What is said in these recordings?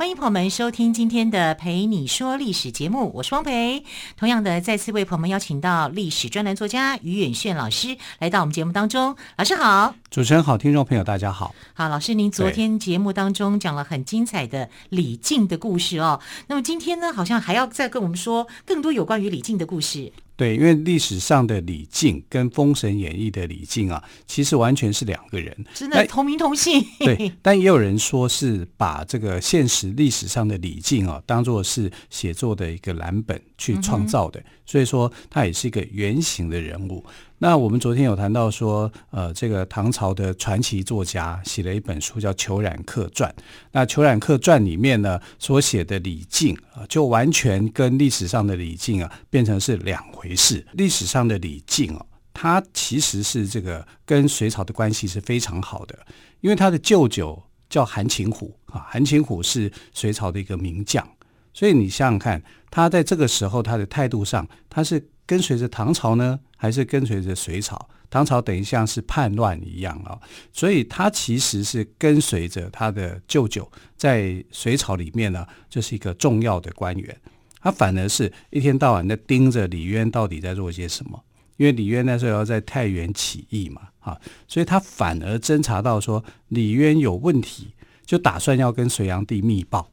欢迎朋友们收听今天的《陪你说历史》节目，我是汪培。同样的，再次为朋友们邀请到历史专栏作家于远炫老师来到我们节目当中。老师好，主持人好，听众朋友大家好。好，老师，您昨天节目当中讲了很精彩的李靖的故事哦。那么今天呢，好像还要再跟我们说更多有关于李靖的故事。对，因为历史上的李靖跟《封神演义》的李靖啊，其实完全是两个人，真的同名同姓。对，但也有人说是把这个现实历史上的李靖啊，当做是写作的一个蓝本去创造的，嗯、所以说他也是一个原型的人物。那我们昨天有谈到说，呃，这个唐朝的传奇作家写了一本书叫《裘冉客传》。那《裘冉客传》里面呢，所写的李靖啊，就完全跟历史上的李靖啊变成是两回事。历史上的李靖啊，他其实是这个跟隋朝的关系是非常好的，因为他的舅舅叫韩擒虎啊，韩擒虎是隋朝的一个名将，所以你想想看，他在这个时候他的态度上，他是跟随着唐朝呢？还是跟随着隋朝，唐朝等于像是叛乱一样啊，所以他其实是跟随着他的舅舅，在隋朝里面呢，就是一个重要的官员。他反而是一天到晚的盯着李渊到底在做些什么，因为李渊那时候要在太原起义嘛，啊，所以他反而侦查到说李渊有问题，就打算要跟隋炀帝密报，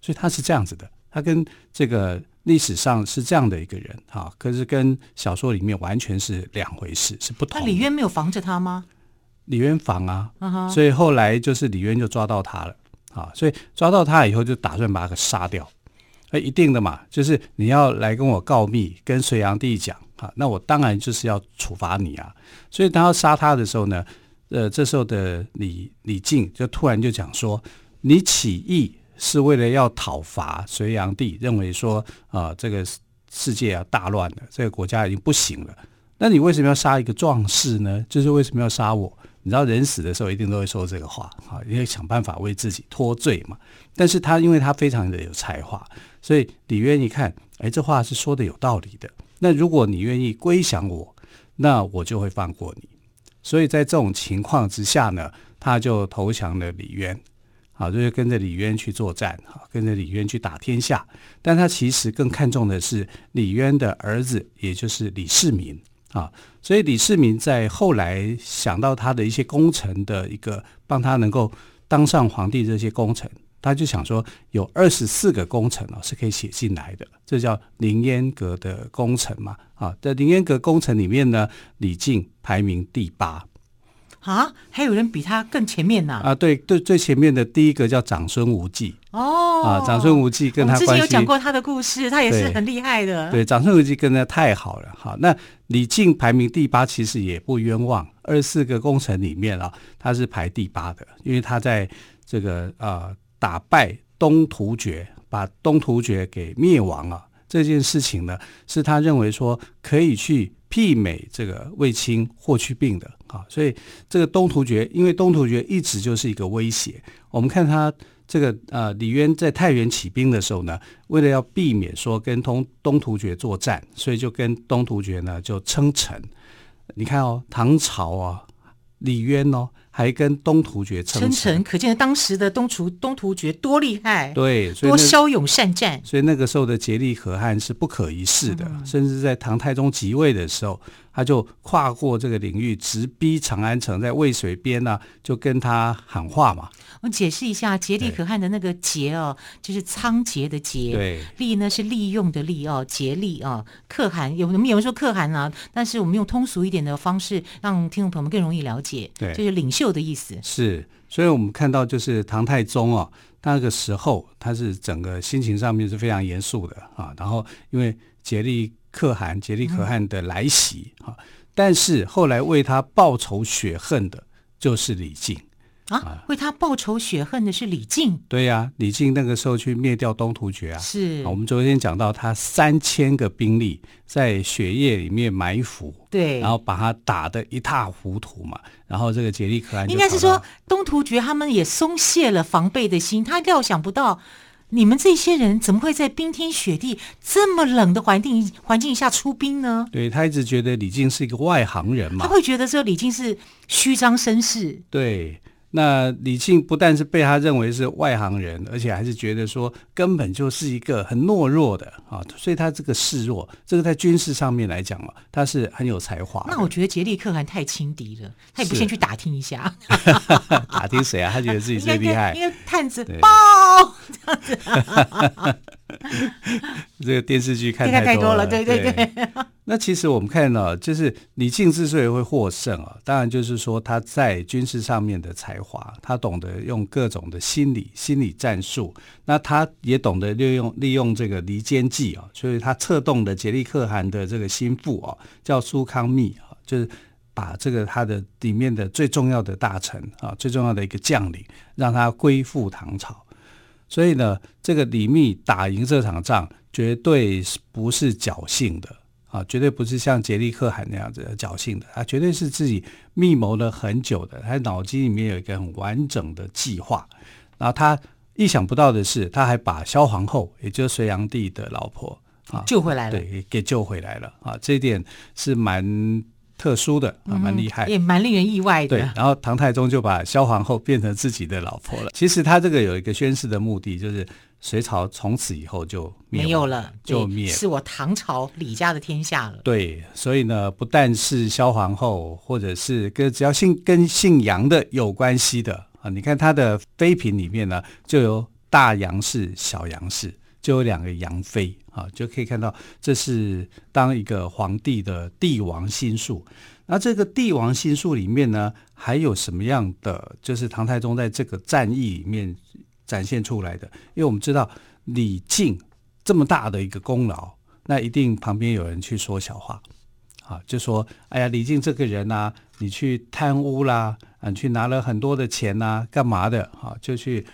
所以他是这样子的，他跟这个。历史上是这样的一个人哈，可是跟小说里面完全是两回事，是不同。那李渊没有防着他吗？李渊防啊，uh huh. 所以后来就是李渊就抓到他了啊，所以抓到他以后就打算把他给杀掉。那一定的嘛，就是你要来跟我告密，跟隋炀帝讲啊，那我当然就是要处罚你啊。所以当要杀他的时候呢，呃，这时候的李李靖就突然就讲说，你起义。是为了要讨伐隋炀帝，认为说啊、这个世界啊大乱了，这个国家已经不行了。那你为什么要杀一个壮士呢？就是为什么要杀我？你知道人死的时候一定都会说这个话啊，因为想办法为自己脱罪嘛。但是他因为他非常的有才华，所以李渊一看，哎，这话是说的有道理的。那如果你愿意归降我，那我就会放过你。所以在这种情况之下呢，他就投降了李渊。好，就是跟着李渊去作战，好，跟着李渊去打天下。但他其实更看重的是李渊的儿子，也就是李世民啊。所以李世民在后来想到他的一些功臣的一个帮他能够当上皇帝这些功臣，他就想说有二十四个功臣哦是可以写进来的，这叫凌烟阁的功臣嘛。啊，在凌烟阁功臣里面呢，李靖排名第八。啊，还有人比他更前面呢？啊，对对，最前面的第一个叫长孙无忌。哦，啊，长孙无忌跟他关系，之前有讲过他的故事，他也是很厉害的。对，对，长孙无忌跟他太好了。好，那李靖排名第八，其实也不冤枉。二十四个功臣里面啊，他是排第八的，因为他在这个啊打败东突厥，把东突厥给灭亡了。这件事情呢，是他认为说可以去媲美这个卫青、霍去病的。啊，所以这个东突厥，因为东突厥一直就是一个威胁。我们看他这个呃，李渊在太原起兵的时候呢，为了要避免说跟东东突厥作战，所以就跟东突厥呢就称臣。你看哦，唐朝啊，李渊哦。还跟东突厥称臣，可见当时的东突东突厥多厉害，对，多骁勇善战。所以那个时候的竭力可汗是不可一世的，嗯、甚至在唐太宗即位的时候，他就跨过这个领域，直逼长安城，在渭水边呢、啊，就跟他喊话嘛。我解释一下，竭力可汗的那个竭哦，就是仓颉的竭，对，力呢是利用的利哦，竭力哦，可汗有我们有人说可汗啊，但是我们用通俗一点的方式，让听众朋友们更容易了解，对，就是领袖的意思。是，所以我们看到就是唐太宗哦，那个时候他是整个心情上面是非常严肃的啊，然后因为竭力可汗、杰利可汗的来袭啊，嗯、但是后来为他报仇雪恨的就是李靖。啊，为他报仇雪恨的是李靖。对呀、啊，李靖那个时候去灭掉东突厥啊。是。我们昨天讲到他三千个兵力在雪夜里面埋伏，对，然后把他打得一塌糊涂嘛。然后这个杰利可汗应该是说东突厥他们也松懈了防备的心，他料想不到你们这些人怎么会在冰天雪地这么冷的环境环境下出兵呢？对，他一直觉得李靖是一个外行人嘛，他会觉得说李靖是虚张声势。对。那李靖不但是被他认为是外行人，而且还是觉得说根本就是一个很懦弱的啊，所以他这个示弱，这个在军事上面来讲嘛，他是很有才华。那我觉得杰利克汗太轻敌了，他也不先去打听一下，打听谁啊？他觉得自己最厉害，因为探子报这样子。这个电视剧看太多了，太多了，对对对。对 那其实我们看到，就是李靖之所以会获胜啊，当然就是说他在军事上面的才华，他懂得用各种的心理心理战术，那他也懂得利用利用这个离间计啊，所以他策动的杰利可汗的这个心腹啊，叫苏康密啊，就是把这个他的里面的最重要的大臣啊，最重要的一个将领，让他归附唐朝。所以呢，这个李密打赢这场仗，绝对不是侥幸的。啊，绝对不是像杰利克汗那样子的侥幸的，他绝对是自己密谋了很久的，他脑筋里面有一个很完整的计划。然后他意想不到的是，他还把萧皇后，也就是隋炀帝的老婆啊救回来了，对，给救回来了啊，这一点是蛮特殊的啊，蛮厉害，嗯，也蛮令人意外的。对，然后唐太宗就把萧皇后变成自己的老婆了。其实他这个有一个宣誓的目的，就是。隋朝从此以后就没有了，就灭，是我唐朝李家的天下了。对，所以呢，不但是萧皇后，或者是跟只要姓跟姓杨的有关系的啊，你看他的妃嫔里面呢，就有大杨氏、小杨氏，就有两个杨妃啊，就可以看到这是当一个皇帝的帝王心术。那这个帝王心术里面呢，还有什么样的？就是唐太宗在这个战役里面。展现出来的，因为我们知道李靖这么大的一个功劳，那一定旁边有人去说小话，啊，就说哎呀，李靖这个人呐、啊，你去贪污啦，啊，去拿了很多的钱呐、啊，干嘛的？啊，就去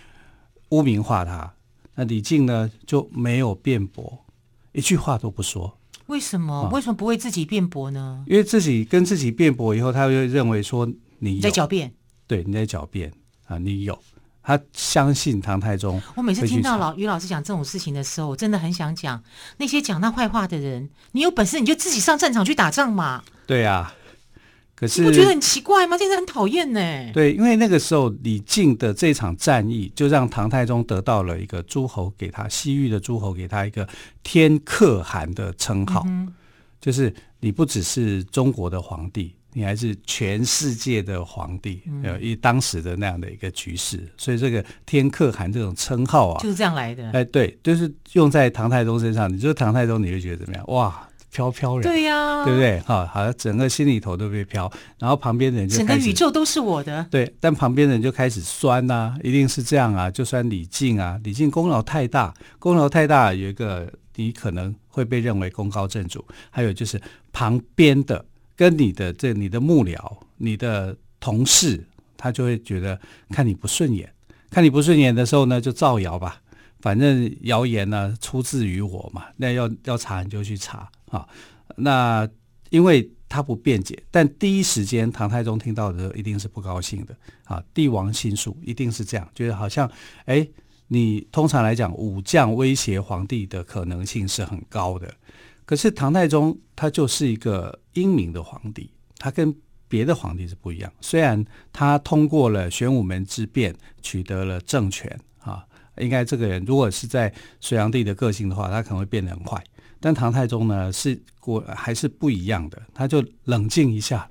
污名化他。那李靖呢就没有辩驳，一句话都不说。为什么？啊、为什么不为自己辩驳呢？因为自己跟自己辩驳以后，他会认为说你，你在狡辩，对，你在狡辩啊，你有。他相信唐太宗。我每次听到老于老师讲这种事情的时候，我真的很想讲那些讲他坏话的人，你有本事你就自己上战场去打仗嘛。对呀、啊，可是你不觉得很奇怪吗？真的很讨厌呢。对，因为那个时候李靖的这场战役，就让唐太宗得到了一个诸侯给他西域的诸侯给他一个天可汗的称号，嗯、就是你不只是中国的皇帝。你还是全世界的皇帝，呃、嗯，以当时的那样的一个局势，所以这个天可汗这种称号啊，就是这样来的。哎，对，就是用在唐太宗身上。你说唐太宗，你会觉得怎么样？哇，飘飘然，对呀、啊，对不对？哈，好像整个心里头都被飘，然后旁边的人就整个宇宙都是我的。对，但旁边的人就开始酸呐、啊，一定是这样啊，就算李靖啊，李靖功劳太大，功劳太大，有一个你可能会被认为功高震主，还有就是旁边的。跟你的这你的幕僚、你的同事，他就会觉得看你不顺眼，看你不顺眼的时候呢，就造谣吧。反正谣言呢出自于我嘛，那要要查你就去查啊。那因为他不辩解，但第一时间唐太宗听到的时候一定是不高兴的啊。帝王心术一定是这样，觉得好像哎，你通常来讲武将威胁皇帝的可能性是很高的。可是唐太宗他就是一个英明的皇帝，他跟别的皇帝是不一样。虽然他通过了玄武门之变取得了政权啊，应该这个人如果是在隋炀帝的个性的话，他可能会变得很坏。但唐太宗呢是果还是不一样的，他就冷静一下，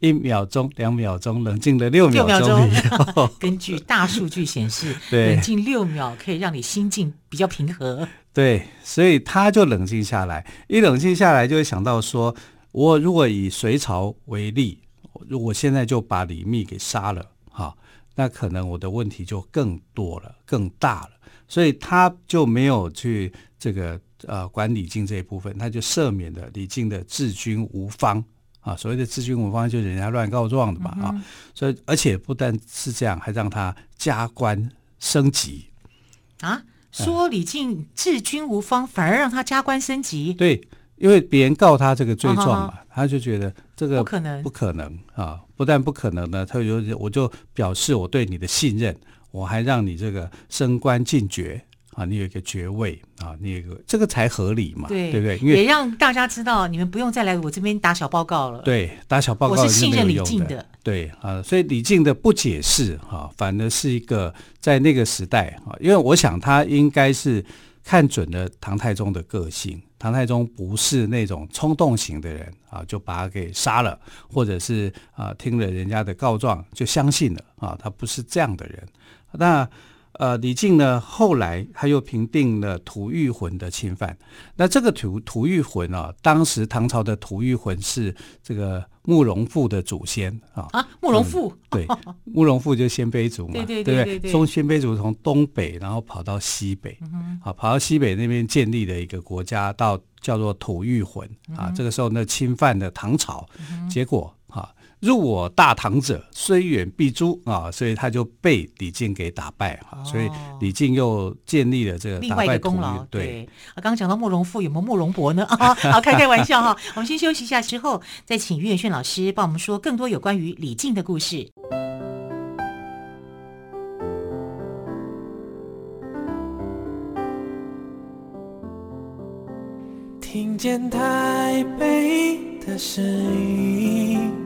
一秒钟、两秒钟，冷静了六秒钟。六秒钟 根据大数据显示，冷静六秒可以让你心境比较平和。对，所以他就冷静下来，一冷静下来就会想到说，我如果以隋朝为例，如果现在就把李密给杀了，哈，那可能我的问题就更多了，更大了。所以他就没有去这个呃管李靖这一部分，他就赦免了李靖的治军无方啊，所谓的治军无方，就是人家乱告状的嘛啊。所以，而且不但是这样，还让他加官升级啊。说李靖治军无方，反而让他加官升级。对，因为别人告他这个罪状嘛，哦、他就觉得这个不可能，不可能啊！不但不可能呢，他就我就表示我对你的信任，我还让你这个升官进爵。啊，你有一个爵位啊，你有一个这个才合理嘛，对，对不对？因为也让大家知道，你们不用再来我这边打小报告了。对，打小报告我是信任李靖的。对啊，所以李靖的不解释哈、啊，反而是一个在那个时代啊，因为我想他应该是看准了唐太宗的个性，唐太宗不是那种冲动型的人啊，就把他给杀了，或者是啊听了人家的告状就相信了啊，他不是这样的人，那。呃，李靖呢，后来他又平定了吐谷浑的侵犯。那这个吐吐谷浑啊，当时唐朝的吐谷浑是这个慕容复的祖先啊。啊，慕容复、嗯、对，慕容复就是鲜卑族嘛，对对对对对。从鲜卑族从东北，然后跑到西北，嗯、啊，跑到西北那边建立的一个国家，到叫做吐谷浑啊、嗯。这个时候呢，侵犯了唐朝，嗯、结果。入我大唐者，虽远必诛啊！所以他就被李靖给打败啊、哦！所以李靖又建立了这个另外一个功劳。对，对啊，刚刚讲到慕容复，有没有慕容博呢？啊，好，开开玩笑哈。我们先休息一下，之后再请于远炫老师帮我们说更多有关于李靖的故事。听见台北的声音。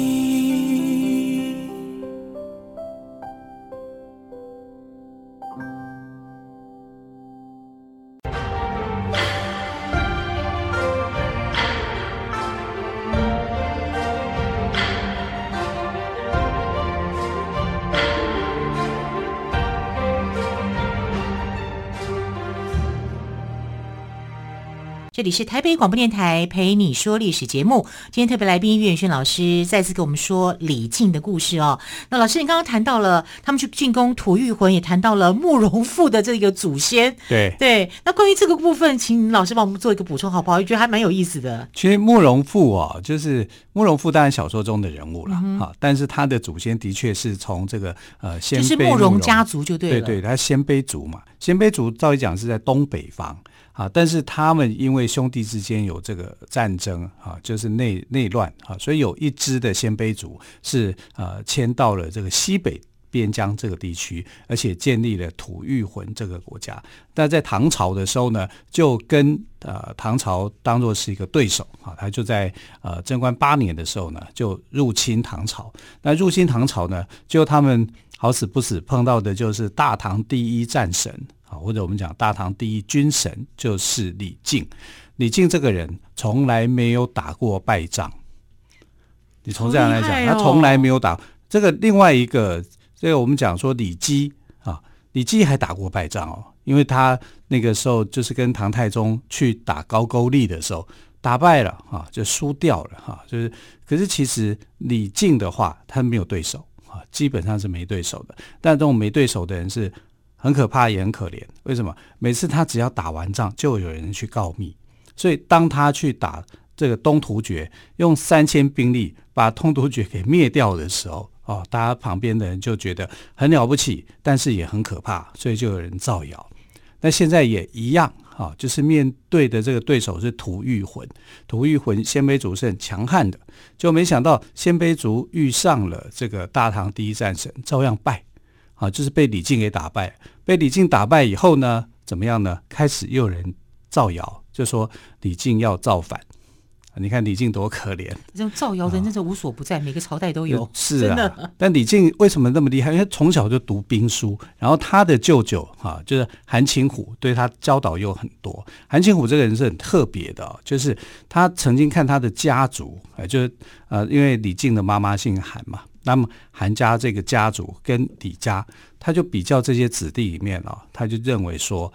这里是台北广播电台陪你说历史节目，今天特别来宾岳远轩老师再次给我们说李靖的故事哦。那老师，你刚刚谈到了他们去进攻吐谷浑，也谈到了慕容复的这个祖先。对对，那关于这个部分，请老师帮我们做一个补充，好不好？我觉得还蛮有意思的。其实慕容复哦，就是慕容复，当然小说中的人物了啊、嗯，但是他的祖先的确是从这个呃鲜卑就是慕容家族就对了。对对，他鲜卑族嘛，鲜卑族照理讲是在东北方。啊，但是他们因为兄弟之间有这个战争啊，就是内内乱啊，所以有一支的鲜卑族是呃迁到了这个西北边疆这个地区，而且建立了吐谷浑这个国家。但在唐朝的时候呢，就跟呃唐朝当作是一个对手啊，他就在呃贞观八年的时候呢，就入侵唐朝。那入侵唐朝呢，就他们好死不死碰到的就是大唐第一战神。啊，或者我们讲大唐第一军神就是李靖。李靖这个人从来没有打过败仗。你从这样来讲，他从来没有打这个。另外一个，这个我们讲说李基啊，李基还打过败仗哦，因为他那个时候就是跟唐太宗去打高句丽的时候打败了啊，就输掉了哈。就是，可是其实李靖的话，他没有对手啊，基本上是没对手的。但这种没对手的人是。很可怕，也很可怜。为什么？每次他只要打完仗，就有人去告密。所以当他去打这个东突厥，用三千兵力把东突厥给灭掉的时候，哦，大家旁边的人就觉得很了不起，但是也很可怕，所以就有人造谣。那现在也一样，哈，就是面对的这个对手是吐谷浑，吐谷浑鲜卑族是很强悍的，就没想到鲜卑族遇上了这个大唐第一战神，照样败。啊，就是被李靖给打败。被李靖打败以后呢，怎么样呢？开始又有人造谣，就说李靖要造反。你看李靖多可怜，这种造谣的人真是无所不在，哦，每个朝代都有。是啊，但李靖为什么那么厉害？因为从小就读兵书，然后他的舅舅哈，就是韩擒虎，对他教导又很多。韩擒虎这个人是很特别的，就是他曾经看他的家族，就是呃，因为李靖的妈妈姓韩嘛。那么韩家这个家族跟李家，他就比较这些子弟里面啊，他就认为说，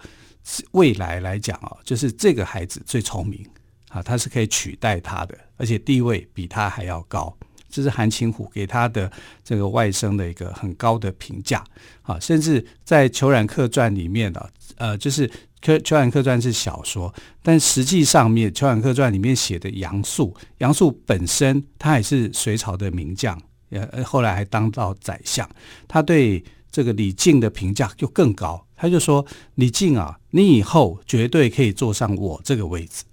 未来来讲啊，就是这个孩子最聪明啊，他是可以取代他的，而且地位比他还要高。这是韩擒虎给他的这个外甥的一个很高的评价啊，甚至在《虬髯客传》里面啊，呃，就是《虬虬髯客传》是小说，但实际上面《虬髯客传》里面写的杨素，杨素本身他也是隋朝的名将，呃，后来还当到宰相，他对这个李靖的评价就更高，他就说：“李靖啊，你以后绝对可以坐上我这个位置。”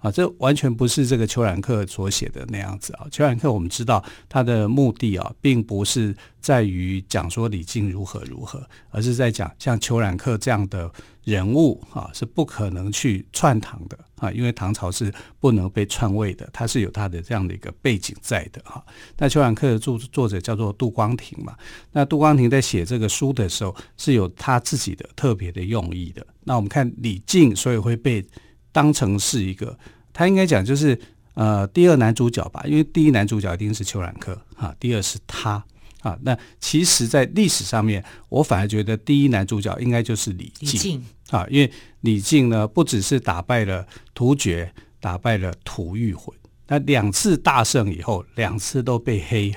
啊，这完全不是这个虬髯客所写的那样子啊！虬髯客我们知道他的目的啊，并不是在于讲说李靖如何如何，而是在讲像虬髯客这样的人物啊，是不可能去篡唐的啊，因为唐朝是不能被篡位的，他是有他的这样的一个背景在的哈。那虬髯客的作作者叫做杜光庭嘛，那杜光庭在写这个书的时候是有他自己的特别的用意的。那我们看李靖，所以会被。当成是一个，他应该讲就是呃第二男主角吧，因为第一男主角一定是虬髯客啊，第二是他啊。那其实，在历史上面，我反而觉得第一男主角应该就是，李靖啊，因为李靖呢不只是打败了突厥，打败了吐谷浑，那两次大胜以后，两次都被黑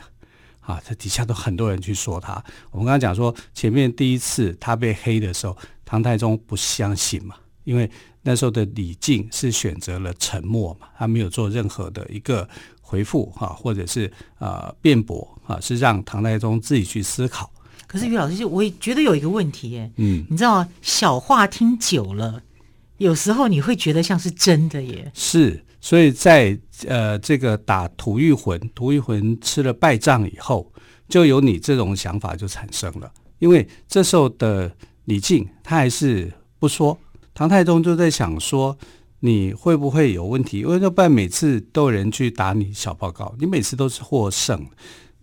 啊，这底下都很多人去说他。我们刚刚讲说，前面第一次他被黑的时候，唐太宗不相信嘛，因为。那时候的李靖是选择了沉默嘛，他没有做任何的一个回复哈，或者是呃辩驳啊，是让唐太宗自己去思考。可是于老师就，我也觉得有一个问题耶，嗯，你知道小话听久了，有时候你会觉得像是真的耶。是，所以在呃这个打吐谷魂，吐谷魂吃了败仗以后，就有你这种想法就产生了，因为这时候的李靖他还是不说。唐太宗就在想说，你会不会有问题？因为要不然每次都有人去打你小报告，你每次都是获胜，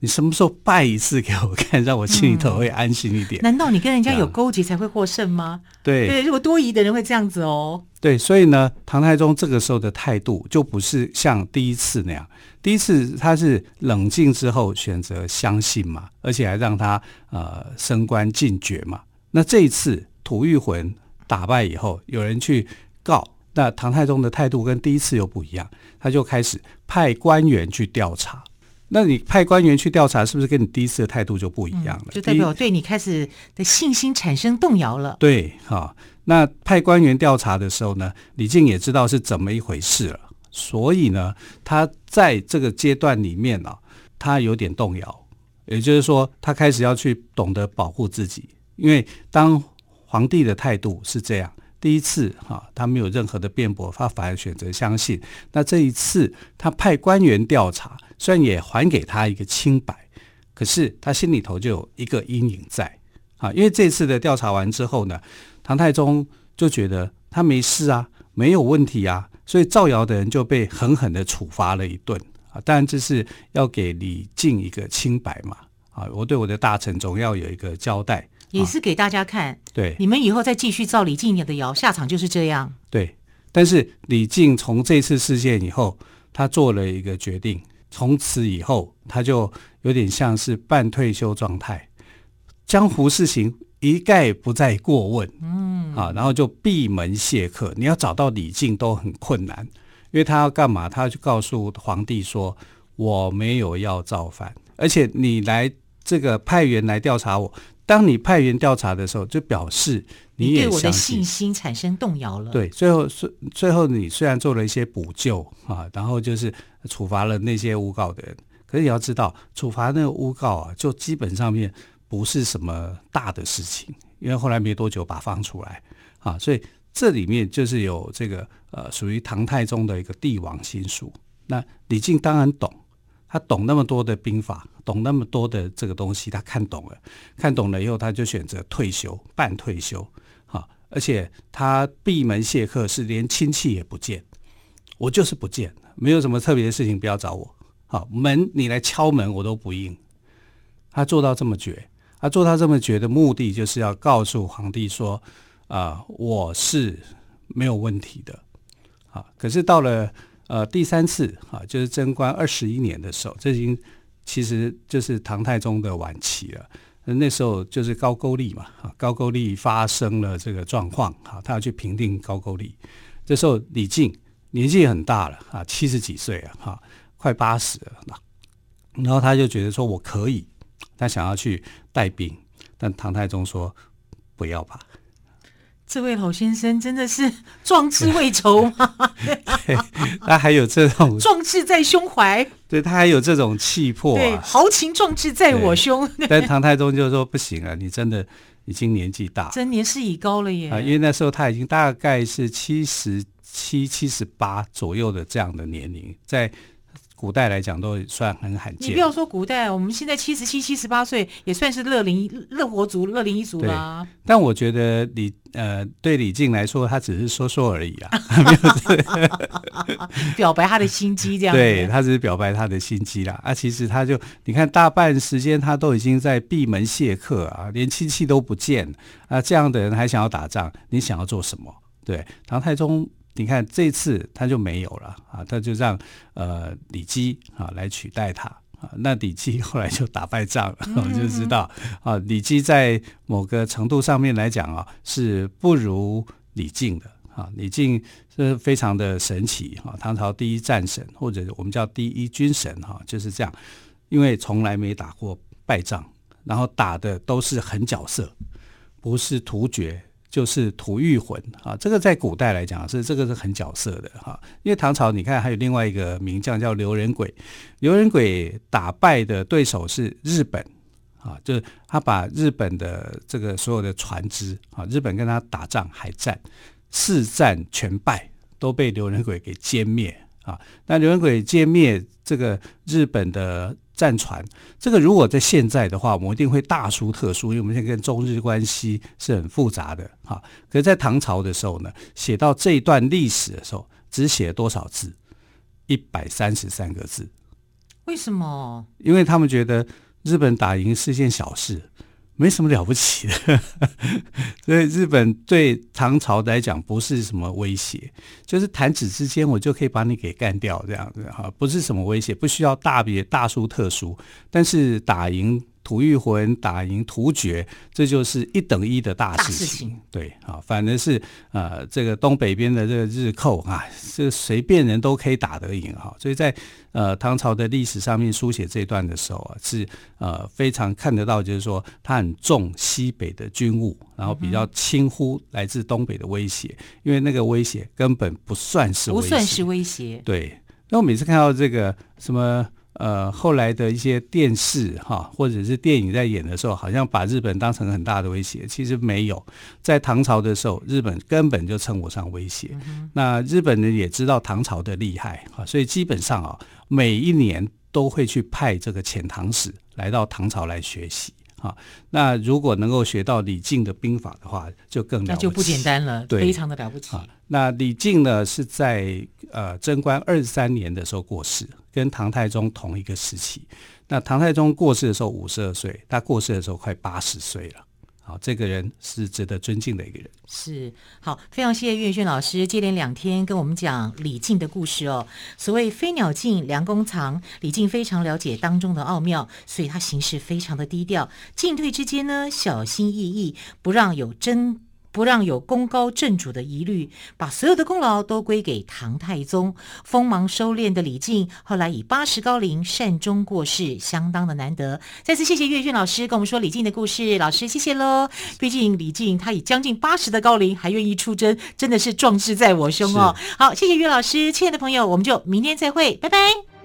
你什么时候拜一次给我看，让我心里头会安心一点？难道你跟人家有勾结才会获胜吗？对对，如果多疑的人会这样子哦。对，所以呢，唐太宗这个时候的态度就不是像第一次那样，第一次他是冷静之后选择相信嘛，而且还让他呃升官进爵嘛。那这一次吐谷浑。打败以后，有人去告，那唐太宗的态度跟第一次又不一样，他就开始派官员去调查。那你派官员去调查，是不是跟你第一次的态度就不一样了？嗯、就代表对你开始的信心产生动摇了。对，哈，那派官员调查的时候呢，李靖也知道是怎么一回事了，所以呢，他在这个阶段里面呢、啊，他有点动摇，也就是说，他开始要去懂得保护自己，因为当。皇帝的态度是这样：第一次哈，他没有任何的辩驳，他反而选择相信。那这一次，他派官员调查，虽然也还给他一个清白，可是他心里头就有一个阴影在啊。因为这次的调查完之后呢，唐太宗就觉得他没事啊，没有问题啊，所以造谣的人就被狠狠的处罚了一顿啊。当然，这是要给李靖一个清白嘛啊，我对我的大臣总要有一个交代。也是给大家看，啊、对，你们以后再继续造李靖的谣，下场就是这样。对，但是李靖从这次事件以后，他做了一个决定，从此以后他就有点像是半退休状态，江湖事情一概不再过问，嗯，啊，然后就闭门谢客。你要找到李靖都很困难，因为他要干嘛？他要去告诉皇帝说，我没有要造反，而且你来这个派员来调查我。当你派员调查的时候，就表示你也对我的信心产生动摇了。对，最后最最后你虽然做了一些补救啊，然后就是处罚了那些诬告的人，可是你要知道，处罚那个诬告啊，就基本上面不是什么大的事情，因为后来没多久把放出来啊，所以这里面就是有这个呃属于唐太宗的一个帝王心术。那李靖当然懂。他懂那么多的兵法，懂那么多的这个东西，他看懂了，看懂了以后，他就选择退休，半退休，哈，而且他闭门谢客，是连亲戚也不见，我就是不见，没有什么特别的事情，不要找我，好，门你来敲门我都不应，他做到这么绝，他做到这么绝的目的，就是要告诉皇帝说，啊、我是没有问题的，啊，可是到了。呃，第三次啊，就是贞观二十一年的时候，这已经其实就是唐太宗的晚期了。那时候就是高句丽嘛，啊，高句丽发生了这个状况，啊，他要去平定高句丽。这时候李靖年纪很大了啊，七十几岁了哈，快八十了。然后他就觉得说我可以，他想要去带兵，但唐太宗说不要吧。这位老先生真的是壮志未酬吗？对，他还有这种 壮志在胸怀，对他还有这种气魄啊，对，豪情壮志在我胸。但唐太宗就说不行啊，你真的已经年纪大，真年事已高了耶。啊，因为那时候他已经大概是七十七、七十八左右的这样的年龄，在。古代来讲都算很罕见。你不要说古代，我们现在七十七、七十八岁也算是乐龄乐活族、乐龄一族啦。但我觉得李呃，对李靖来说，他只是说说而已啊，没有 表白他的心机这样。对，他只是表白他的心机啦。啊，其实他就你看，大半时间他都已经在闭门谢客啊，连亲戚都不见啊，这样的人还想要打仗，你想要做什么？对，唐太宗。你看这次他就没有了啊，他就让呃李基啊来取代他啊。那李基后来就打败仗了，我们 就知道啊，李基在某个程度上面来讲啊是不如李靖的啊。李靖是非常的神奇啊，唐朝第一战神或者我们叫第一军神哈，就是这样，因为从来没打过败仗，然后打的都是狠角色，不是突厥。就是吐谷浑啊，这个在古代来讲是这个是很角色的哈，因为唐朝你看还有另外一个名将叫刘仁轨，刘仁轨打败的对手是日本啊，就是他把日本的这个所有的船只啊，日本跟他打仗海战四战全败，都被刘仁轨给歼灭啊。那刘仁轨歼灭这个日本的。战船，这个如果在现在的话，我们一定会大书特书，因为我们现在跟中日关系是很复杂的哈。可是，在唐朝的时候呢，写到这一段历史的时候，只写了多少字？一百三十三个字。为什么？因为他们觉得日本打赢是件小事。没什么了不起的，所以日本对唐朝来讲不是什么威胁，就是弹指之间我就可以把你给干掉这样子哈，不是什么威胁，不需要大别大书特书，但是打赢。吐谷浑打赢突厥，这就是一等一的大事情。事情对啊，反正是呃，这个东北边的这个日寇啊，这随便人都可以打得赢哈。所以在呃唐朝的历史上面书写这段的时候啊，是呃非常看得到，就是说他很重西北的军务，然后比较轻忽来自东北的威胁，因为那个威胁根本不算是威胁，不算是威胁。对，那我每次看到这个什么。呃，后来的一些电视哈，或者是电影在演的时候，好像把日本当成很大的威胁。其实没有，在唐朝的时候，日本根本就称不上威胁。嗯、那日本人也知道唐朝的厉害啊，所以基本上啊，每一年都会去派这个遣唐使来到唐朝来学习。啊，那如果能够学到李靖的兵法的话，就更了不起，那就不简单了，对非常的了不起。那李靖呢，是在呃贞观二十三年的时候过世，跟唐太宗同一个时期。那唐太宗过世的时候五十二岁，他过世的时候快八十岁了。好，这个人是值得尊敬的一个人。是，好，非常谢谢岳轩老师接连两天跟我们讲李靖的故事哦。所谓飞鸟尽，良弓藏，李靖非常了解当中的奥妙，所以他行事非常的低调，进退之间呢，小心翼翼，不让有争。不让有功高震主的疑虑，把所有的功劳都归给唐太宗。锋芒收敛的李靖，后来以八十高龄善终过世，相当的难得。再次谢谢岳俊老师跟我们说李靖的故事，老师谢谢喽。毕竟李靖他以将近八十的高龄还愿意出征，真的是壮志在我胸哦。好，谢谢岳老师，亲爱的朋友，我们就明天再会，拜拜。